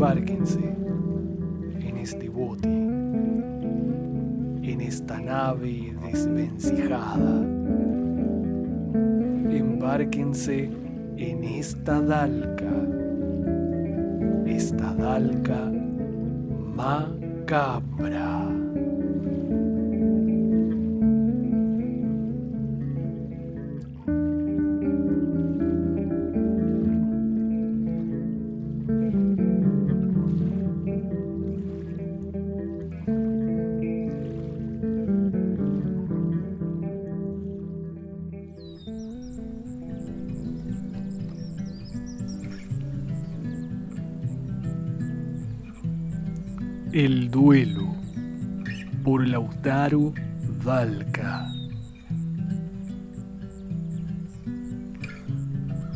Embárquense en este bote, en esta nave desvencijada. Embárquense en esta dalca, esta dalca macabra. El duelo por Lautaro Valca.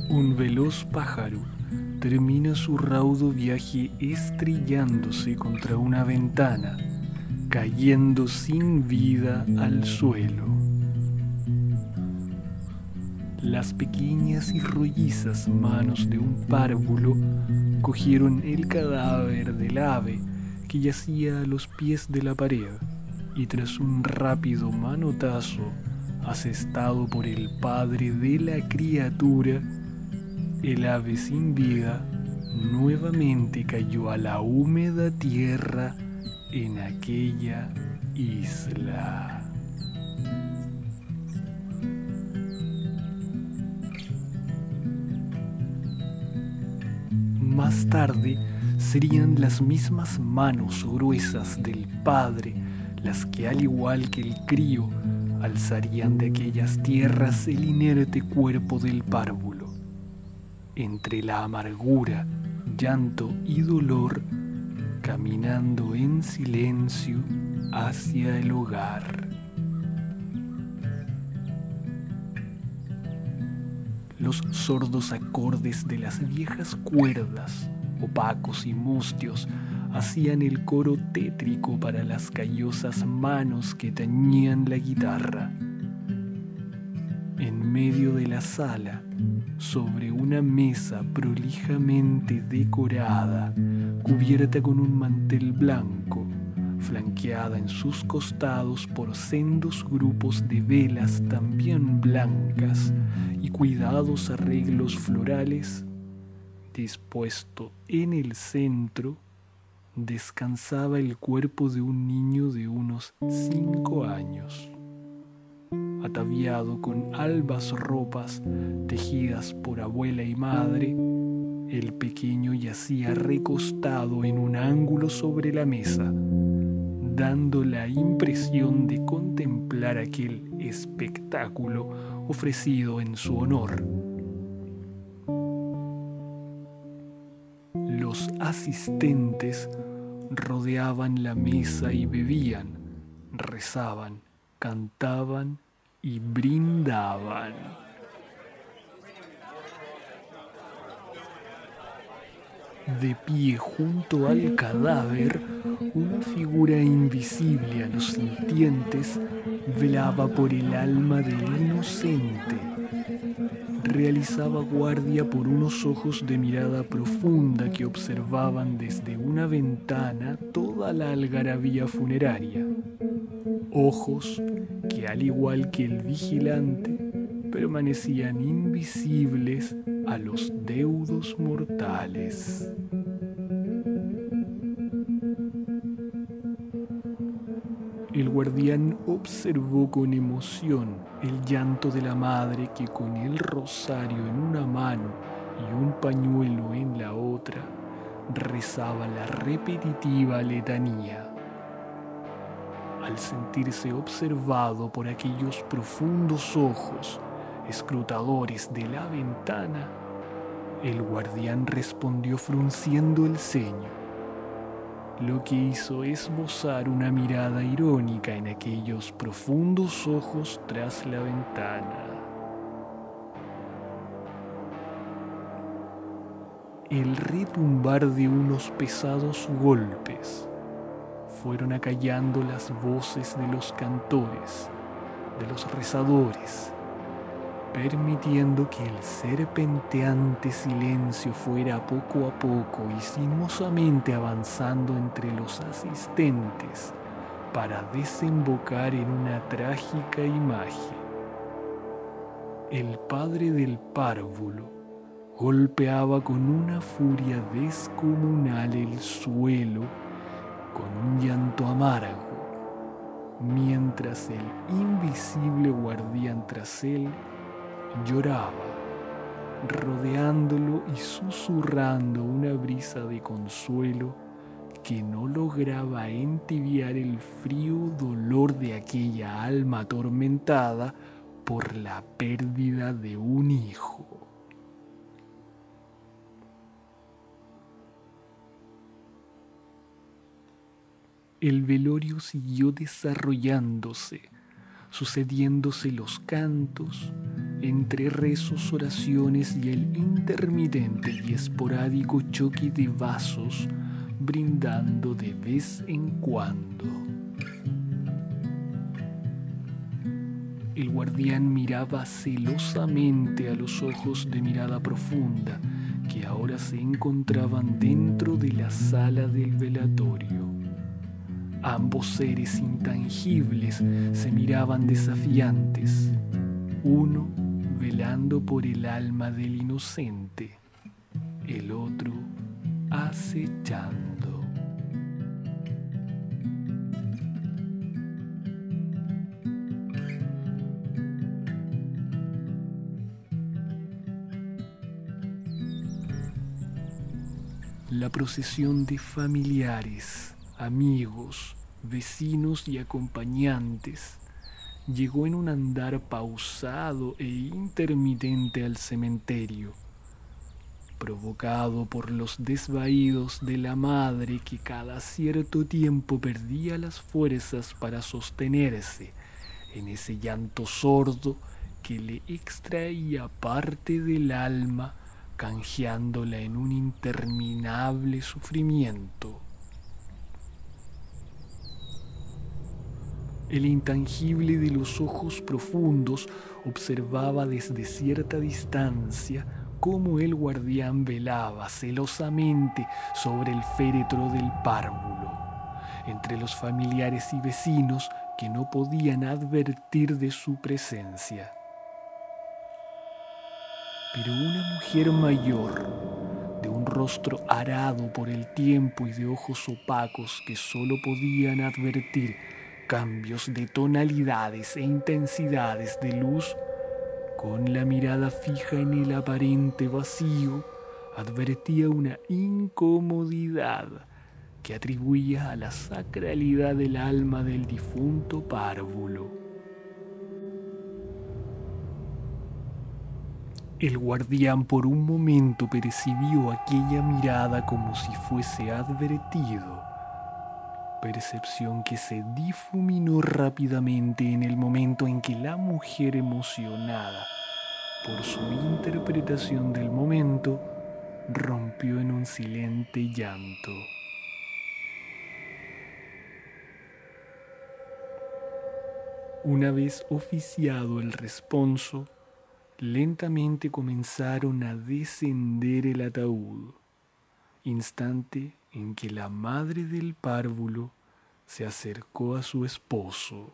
Un veloz pájaro termina su raudo viaje estrellándose contra una ventana, cayendo sin vida al suelo. Las pequeñas y rollizas manos de un párvulo cogieron el cadáver del ave yacía a los pies de la pared y tras un rápido manotazo asestado por el padre de la criatura, el ave sin vida nuevamente cayó a la húmeda tierra en aquella isla. Más tarde, serían las mismas manos gruesas del Padre las que al igual que el crío alzarían de aquellas tierras el inerte cuerpo del párvulo. Entre la amargura, llanto y dolor, caminando en silencio hacia el hogar. Los sordos acordes de las viejas cuerdas opacos y mustios, hacían el coro tétrico para las callosas manos que tañían la guitarra. En medio de la sala, sobre una mesa prolijamente decorada, cubierta con un mantel blanco, flanqueada en sus costados por sendos grupos de velas también blancas y cuidados arreglos florales, dispuesto en el centro, descansaba el cuerpo de un niño de unos cinco años, ataviado con albas ropas tejidas por abuela y madre. El pequeño yacía recostado en un ángulo sobre la mesa, dando la impresión de contemplar aquel espectáculo ofrecido en su honor. Los asistentes rodeaban la mesa y bebían, rezaban, cantaban y brindaban. De pie junto al cadáver, una figura invisible a los sintientes velaba por el alma del inocente. Realizaba guardia por unos ojos de mirada profunda que observaban desde una ventana toda la algarabía funeraria. Ojos que al igual que el vigilante permanecían invisibles a los deudos mortales. El guardián observó con emoción el llanto de la madre que con el rosario en una mano y un pañuelo en la otra rezaba la repetitiva letanía. Al sentirse observado por aquellos profundos ojos escrutadores de la ventana, El guardián respondió frunciendo el ceño. Lo que hizo esbozar una mirada irónica en aquellos profundos ojos tras la ventana. El retumbar de unos pesados golpes fueron acallando las voces de los cantores, de los rezadores, permitiendo que el serpenteante silencio fuera poco a poco y sinuosamente avanzando entre los asistentes para desembocar en una trágica imagen. El padre del párvulo golpeaba con una furia descomunal el suelo con un llanto amargo, mientras el invisible guardián tras él lloraba, rodeándolo y susurrando una brisa de consuelo que no lograba entibiar el frío dolor de aquella alma atormentada por la pérdida de un hijo. El velorio siguió desarrollándose, sucediéndose los cantos, entre rezos, oraciones y el intermitente y esporádico choque de vasos, brindando de vez en cuando. El guardián miraba celosamente a los ojos de mirada profunda que ahora se encontraban dentro de la sala del velatorio. Ambos seres intangibles se miraban desafiantes, uno velando por el alma del inocente, el otro acechando. La procesión de familiares, amigos, vecinos y acompañantes llegó en un andar pausado e intermitente al cementerio, provocado por los desvaídos de la madre que cada cierto tiempo perdía las fuerzas para sostenerse en ese llanto sordo que le extraía parte del alma, canjeándola en un interminable sufrimiento. El intangible de los ojos profundos observaba desde cierta distancia cómo el guardián velaba celosamente sobre el féretro del párvulo, entre los familiares y vecinos que no podían advertir de su presencia. Pero una mujer mayor, de un rostro arado por el tiempo y de ojos opacos que solo podían advertir cambios de tonalidades e intensidades de luz, con la mirada fija en el aparente vacío, advertía una incomodidad que atribuía a la sacralidad del alma del difunto párvulo. El guardián por un momento percibió aquella mirada como si fuese advertido percepción que se difuminó rápidamente en el momento en que la mujer emocionada por su interpretación del momento rompió en un silente llanto. Una vez oficiado el responso, lentamente comenzaron a descender el ataúd, instante en que la madre del párvulo se acercó a su esposo.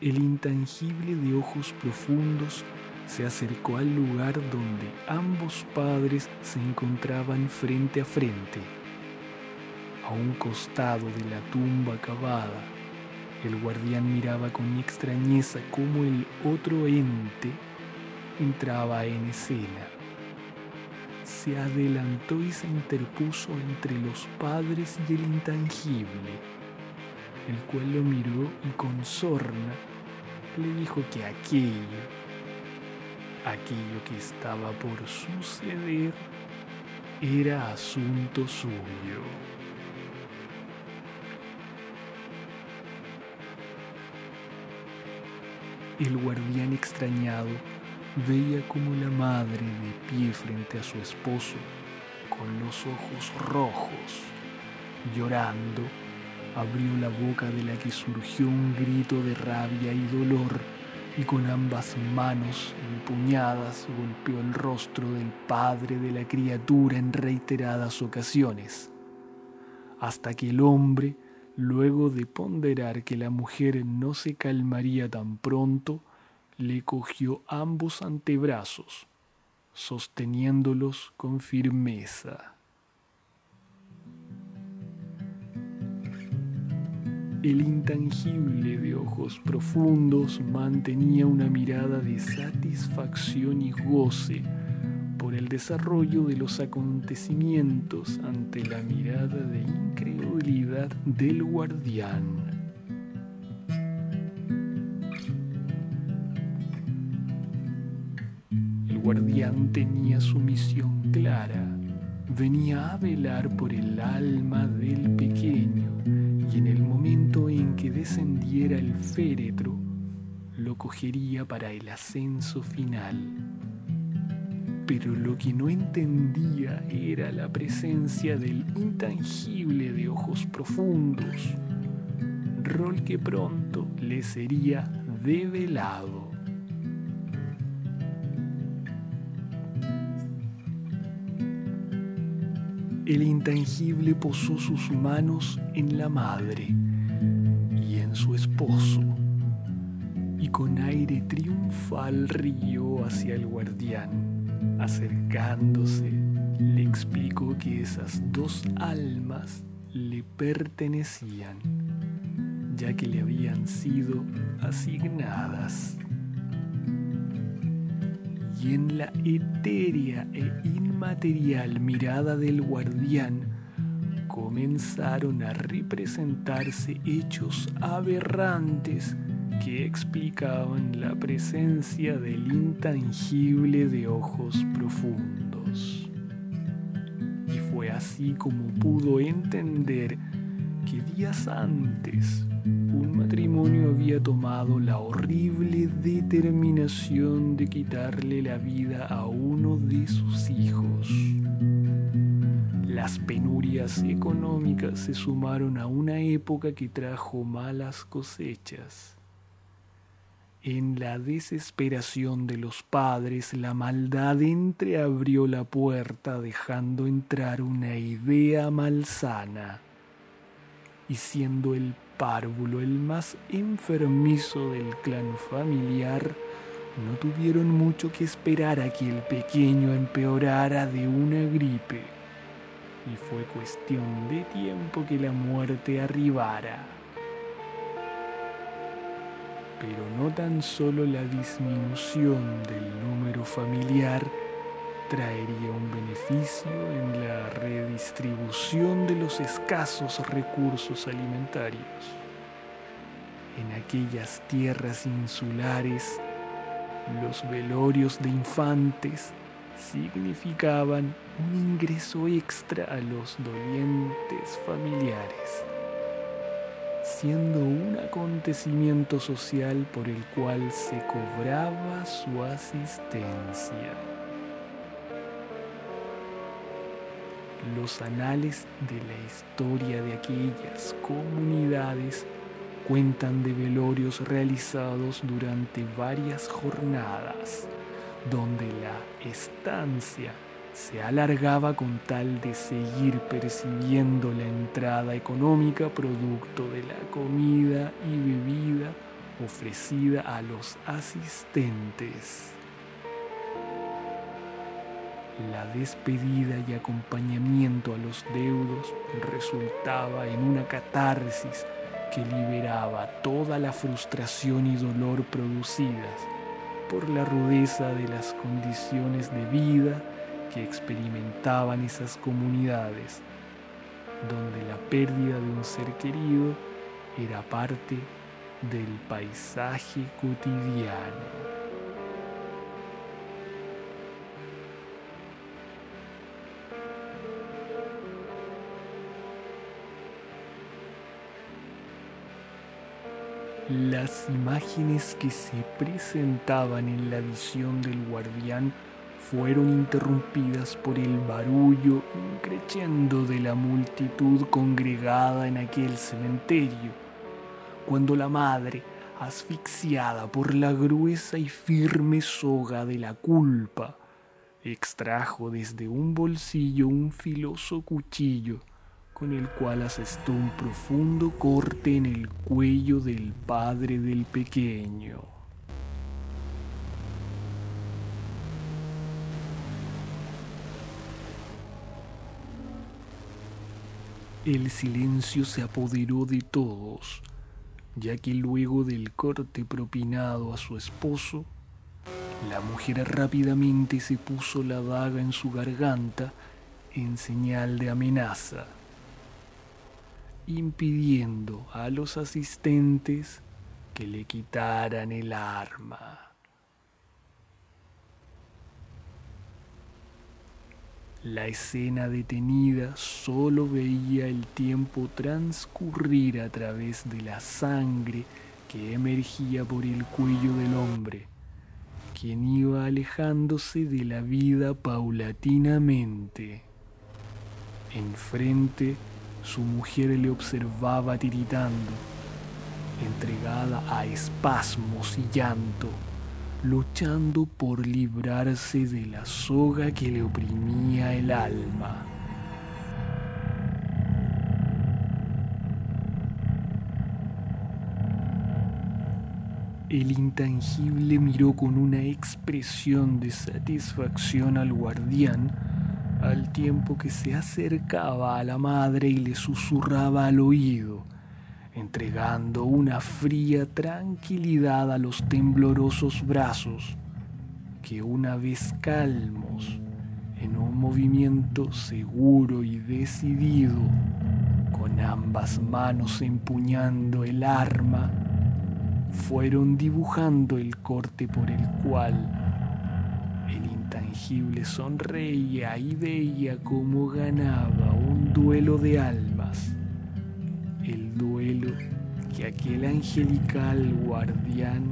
El intangible de ojos profundos se acercó al lugar donde ambos padres se encontraban frente a frente. A un costado de la tumba cavada, el guardián miraba con extrañeza cómo el otro ente entraba en escena se adelantó y se interpuso entre los padres y el intangible, el cual lo miró y con sorna le dijo que aquello aquello que estaba por suceder era asunto suyo. El guardián extrañado veía como la madre de pie frente a su esposo, con los ojos rojos, llorando, abrió la boca de la que surgió un grito de rabia y dolor y con ambas manos empuñadas golpeó el rostro del padre de la criatura en reiteradas ocasiones, hasta que el hombre, luego de ponderar que la mujer no se calmaría tan pronto, le cogió ambos antebrazos, sosteniéndolos con firmeza. El intangible de ojos profundos mantenía una mirada de satisfacción y goce por el desarrollo de los acontecimientos ante la mirada de incredulidad del guardián. Guardián tenía su misión clara, venía a velar por el alma del pequeño y en el momento en que descendiera el féretro, lo cogería para el ascenso final. Pero lo que no entendía era la presencia del intangible de ojos profundos, rol que pronto le sería develado. El intangible posó sus manos en la madre y en su esposo, y con aire triunfal rió hacia el guardián. Acercándose, le explicó que esas dos almas le pertenecían, ya que le habían sido asignadas y en la etérea e inmaterial mirada del guardián comenzaron a representarse hechos aberrantes que explicaban la presencia del intangible de ojos profundos. Y fue así como pudo entender que días antes un matrimonio había tomado la horrible determinación de quitarle la vida a uno de sus hijos. Las penurias económicas se sumaron a una época que trajo malas cosechas. En la desesperación de los padres, la maldad entreabrió la puerta dejando entrar una idea malsana. Y siendo el párvulo, el más enfermizo del clan familiar, no tuvieron mucho que esperar a que el pequeño empeorara de una gripe. Y fue cuestión de tiempo que la muerte arribara. Pero no tan solo la disminución del número familiar, traería un beneficio en la redistribución de los escasos recursos alimentarios. En aquellas tierras insulares, los velorios de infantes significaban un ingreso extra a los dolientes familiares, siendo un acontecimiento social por el cual se cobraba su asistencia. Los anales de la historia de aquellas comunidades cuentan de velorios realizados durante varias jornadas, donde la estancia se alargaba con tal de seguir percibiendo la entrada económica producto de la comida y bebida ofrecida a los asistentes. La despedida y acompañamiento a los deudos resultaba en una catarsis que liberaba toda la frustración y dolor producidas por la rudeza de las condiciones de vida que experimentaban esas comunidades, donde la pérdida de un ser querido era parte del paisaje cotidiano. Las imágenes que se presentaban en la visión del guardián fueron interrumpidas por el barullo increciendo de la multitud congregada en aquel cementerio, cuando la madre, asfixiada por la gruesa y firme soga de la culpa, extrajo desde un bolsillo un filoso cuchillo con el cual asestó un profundo corte en el cuello del padre del pequeño. El silencio se apoderó de todos, ya que luego del corte propinado a su esposo, la mujer rápidamente se puso la daga en su garganta en señal de amenaza impidiendo a los asistentes que le quitaran el arma. La escena detenida solo veía el tiempo transcurrir a través de la sangre que emergía por el cuello del hombre, quien iba alejándose de la vida paulatinamente. Enfrente su mujer le observaba tiritando, entregada a espasmos y llanto, luchando por librarse de la soga que le oprimía el alma. El intangible miró con una expresión de satisfacción al guardián al tiempo que se acercaba a la madre y le susurraba al oído, entregando una fría tranquilidad a los temblorosos brazos, que una vez calmos, en un movimiento seguro y decidido, con ambas manos empuñando el arma, fueron dibujando el corte por el cual sonreía y veía cómo ganaba un duelo de almas, el duelo que aquel angelical guardián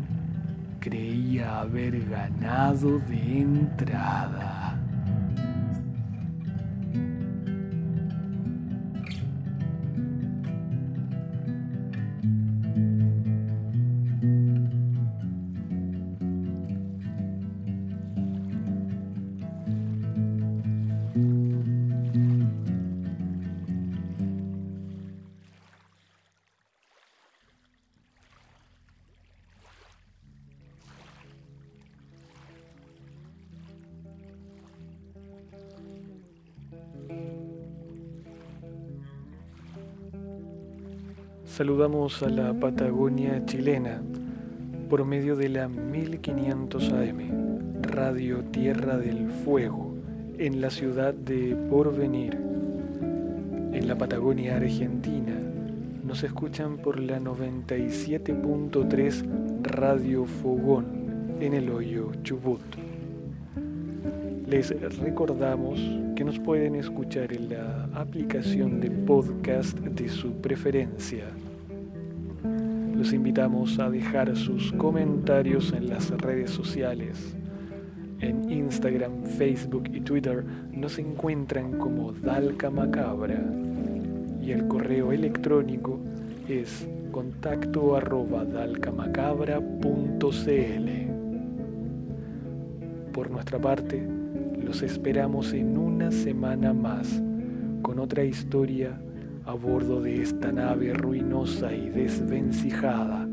creía haber ganado de entrada. Saludamos a la Patagonia chilena por medio de la 1500 AM, Radio Tierra del Fuego, en la ciudad de Porvenir. En la Patagonia Argentina nos escuchan por la 97.3 Radio Fogón en el hoyo Chubut. Les recordamos que nos pueden escuchar en la aplicación de podcast de su preferencia los invitamos a dejar sus comentarios en las redes sociales. En Instagram, Facebook y Twitter nos encuentran como Dalca Macabra y el correo electrónico es contacto arroba dalcamacabra.cl. Por nuestra parte, los esperamos en una semana más con otra historia a bordo de esta nave ruinosa y desvencijada,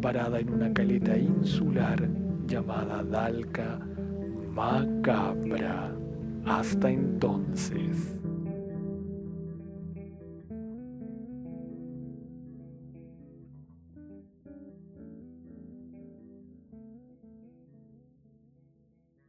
varada en una caleta insular llamada Dalca Macabra. Hasta entonces.